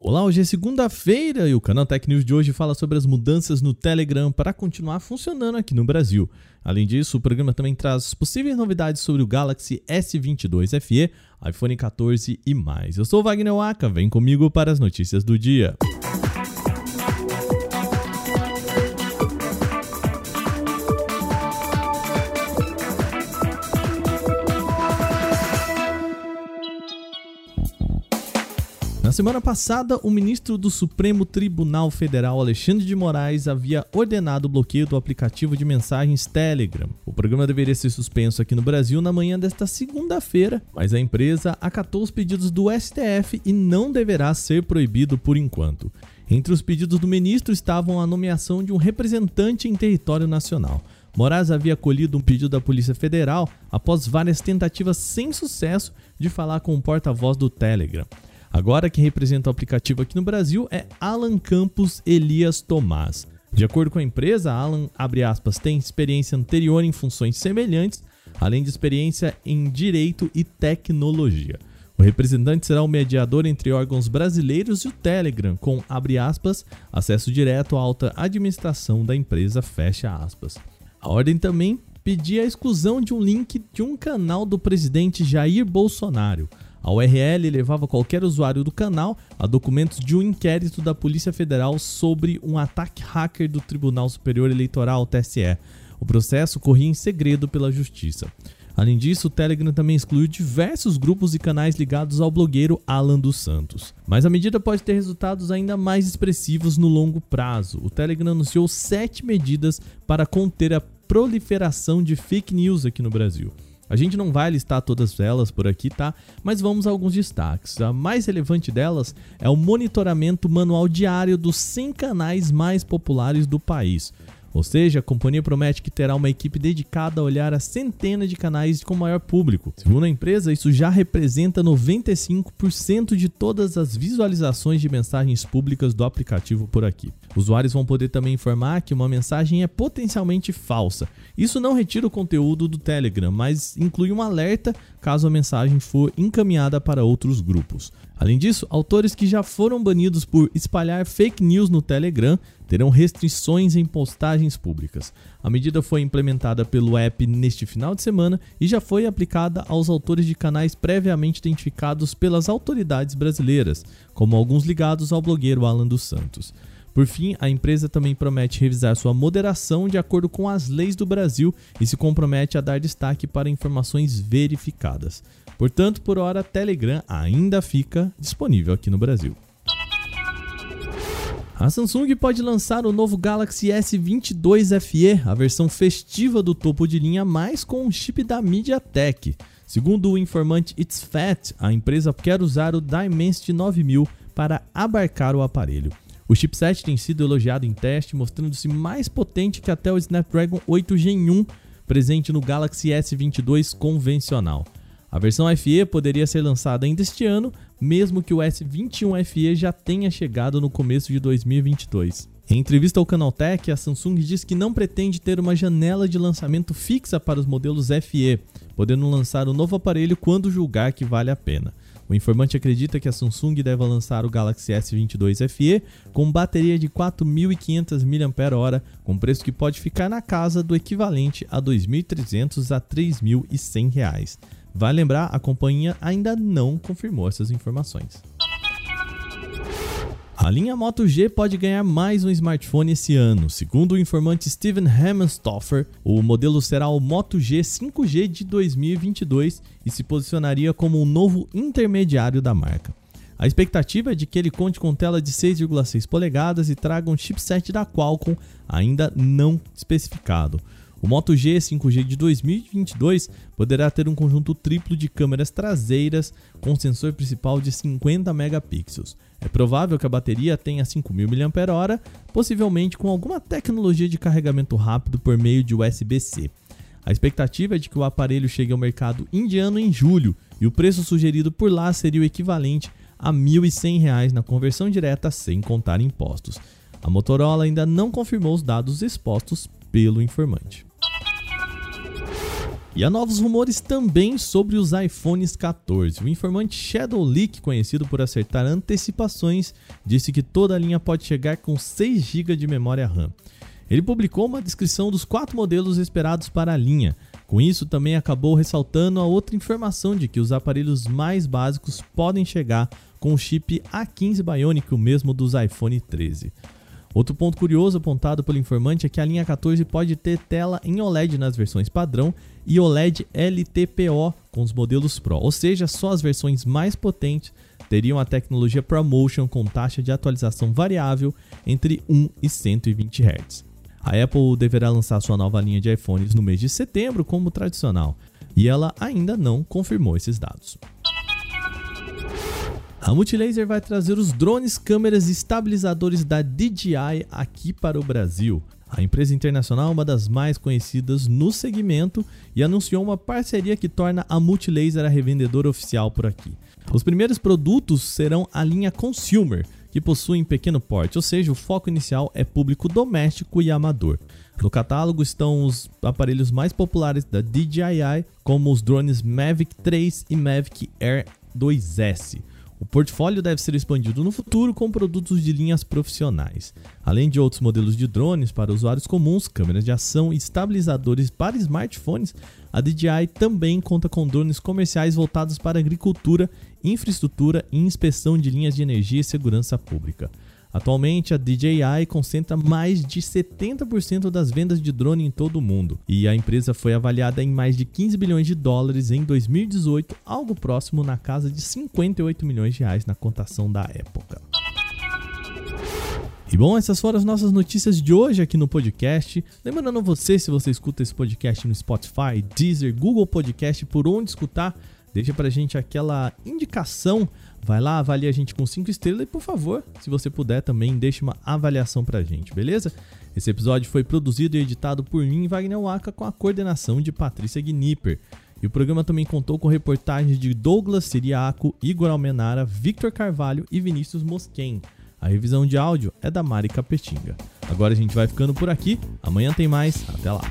Olá, hoje é segunda-feira e o canal Tech News de hoje fala sobre as mudanças no Telegram para continuar funcionando aqui no Brasil. Além disso, o programa também traz possíveis novidades sobre o Galaxy S22 FE, iPhone 14 e mais. Eu sou Wagner Waka, vem comigo para as notícias do dia. Na semana passada, o ministro do Supremo Tribunal Federal, Alexandre de Moraes, havia ordenado o bloqueio do aplicativo de mensagens Telegram. O programa deveria ser suspenso aqui no Brasil na manhã desta segunda-feira, mas a empresa acatou os pedidos do STF e não deverá ser proibido por enquanto. Entre os pedidos do ministro estavam a nomeação de um representante em território nacional. Moraes havia acolhido um pedido da Polícia Federal após várias tentativas sem sucesso de falar com o porta-voz do Telegram. Agora quem representa o aplicativo aqui no Brasil é Alan Campos Elias Tomás. De acordo com a empresa, Alan, aspas, tem experiência anterior em funções semelhantes, além de experiência em direito e tecnologia. O representante será o mediador entre órgãos brasileiros e o Telegram, com, aspas, acesso direto à alta administração da empresa, A ordem também pedia a exclusão de um link de um canal do presidente Jair Bolsonaro. A URL levava qualquer usuário do canal a documentos de um inquérito da Polícia Federal sobre um ataque hacker do Tribunal Superior Eleitoral, TSE. O processo corria em segredo pela Justiça. Além disso, o Telegram também excluiu diversos grupos e canais ligados ao blogueiro Alan dos Santos. Mas a medida pode ter resultados ainda mais expressivos no longo prazo. O Telegram anunciou sete medidas para conter a proliferação de fake news aqui no Brasil. A gente não vai listar todas elas por aqui, tá? Mas vamos a alguns destaques. A mais relevante delas é o monitoramento manual diário dos 100 canais mais populares do país. Ou seja, a companhia promete que terá uma equipe dedicada a olhar a centenas de canais com maior público. Segundo a empresa, isso já representa 95% de todas as visualizações de mensagens públicas do aplicativo por aqui. Usuários vão poder também informar que uma mensagem é potencialmente falsa. Isso não retira o conteúdo do Telegram, mas inclui um alerta caso a mensagem for encaminhada para outros grupos. Além disso, autores que já foram banidos por espalhar fake news no Telegram terão restrições em postagens públicas. A medida foi implementada pelo app neste final de semana e já foi aplicada aos autores de canais previamente identificados pelas autoridades brasileiras, como alguns ligados ao blogueiro Alan dos Santos. Por fim, a empresa também promete revisar sua moderação de acordo com as leis do Brasil e se compromete a dar destaque para informações verificadas. Portanto, por hora, Telegram ainda fica disponível aqui no Brasil. A Samsung pode lançar o novo Galaxy S22 FE, a versão festiva do topo de linha, mais com um chip da MediaTek. Segundo o informante It's Fat, a empresa quer usar o Dimensity 9000 para abarcar o aparelho. O chipset tem sido elogiado em teste, mostrando-se mais potente que até o Snapdragon 8 Gen 1 presente no Galaxy S22 convencional. A versão FE poderia ser lançada ainda este ano, mesmo que o S21 FE já tenha chegado no começo de 2022. Em entrevista ao Canaltech, a Samsung diz que não pretende ter uma janela de lançamento fixa para os modelos FE, podendo lançar o novo aparelho quando julgar que vale a pena. O informante acredita que a Samsung deve lançar o Galaxy S22 FE com bateria de 4.500 mAh, com preço que pode ficar na casa do equivalente a R$ 2.300 a R$ 3.100. Vale lembrar, a companhia ainda não confirmou essas informações. A linha Moto G pode ganhar mais um smartphone esse ano. Segundo o informante Steven Hemmenstoffer, o modelo será o Moto G 5G de 2022 e se posicionaria como um novo intermediário da marca. A expectativa é de que ele conte com tela de 6,6 polegadas e traga um chipset da Qualcomm ainda não especificado. O Moto G 5G de 2022 poderá ter um conjunto triplo de câmeras traseiras com sensor principal de 50 megapixels. É provável que a bateria tenha 5.000 mAh, possivelmente com alguma tecnologia de carregamento rápido por meio de USB-C. A expectativa é de que o aparelho chegue ao mercado indiano em julho e o preço sugerido por lá seria o equivalente a R$ 1.100 na conversão direta sem contar impostos. A Motorola ainda não confirmou os dados expostos pelo informante. E há novos rumores também sobre os iPhones 14. O informante Shadow Leak, conhecido por acertar antecipações, disse que toda a linha pode chegar com 6 GB de memória RAM. Ele publicou uma descrição dos quatro modelos esperados para a linha. Com isso, também acabou ressaltando a outra informação de que os aparelhos mais básicos podem chegar com o chip A15 Bionic, o mesmo dos iPhone 13. Outro ponto curioso apontado pelo informante é que a linha 14 pode ter tela em OLED nas versões padrão e OLED LTPO com os modelos Pro, ou seja, só as versões mais potentes teriam a tecnologia ProMotion com taxa de atualização variável entre 1 e 120 Hz. A Apple deverá lançar sua nova linha de iPhones no mês de setembro, como tradicional, e ela ainda não confirmou esses dados. A Multilaser vai trazer os drones, câmeras e estabilizadores da DJI aqui para o Brasil. A empresa internacional é uma das mais conhecidas no segmento e anunciou uma parceria que torna a Multilaser a revendedora oficial por aqui. Os primeiros produtos serão a linha Consumer, que possuem pequeno porte, ou seja, o foco inicial é público doméstico e amador. No catálogo estão os aparelhos mais populares da DJI, como os drones Mavic 3 e Mavic Air 2S. O portfólio deve ser expandido no futuro com produtos de linhas profissionais. Além de outros modelos de drones para usuários comuns, câmeras de ação e estabilizadores para smartphones, a DJI também conta com drones comerciais voltados para agricultura, infraestrutura e inspeção de linhas de energia e segurança pública. Atualmente, a DJI concentra mais de 70% das vendas de drone em todo o mundo, e a empresa foi avaliada em mais de 15 bilhões de dólares em 2018, algo próximo na casa de 58 milhões de reais na cotação da época. E bom, essas foram as nossas notícias de hoje aqui no podcast. Lembrando você, se você escuta esse podcast no Spotify, Deezer, Google Podcast, por onde escutar, deixa pra gente aquela indicação Vai lá, avalie a gente com 5 estrelas e, por favor, se você puder também, deixe uma avaliação pra gente, beleza? Esse episódio foi produzido e editado por mim, Wagner Waka, com a coordenação de Patrícia Gnipper. E o programa também contou com reportagens de Douglas Siriaco, Igor Almenara, Victor Carvalho e Vinícius Mosquen. A revisão de áudio é da Mari Capetinga. Agora a gente vai ficando por aqui. Amanhã tem mais. Até lá.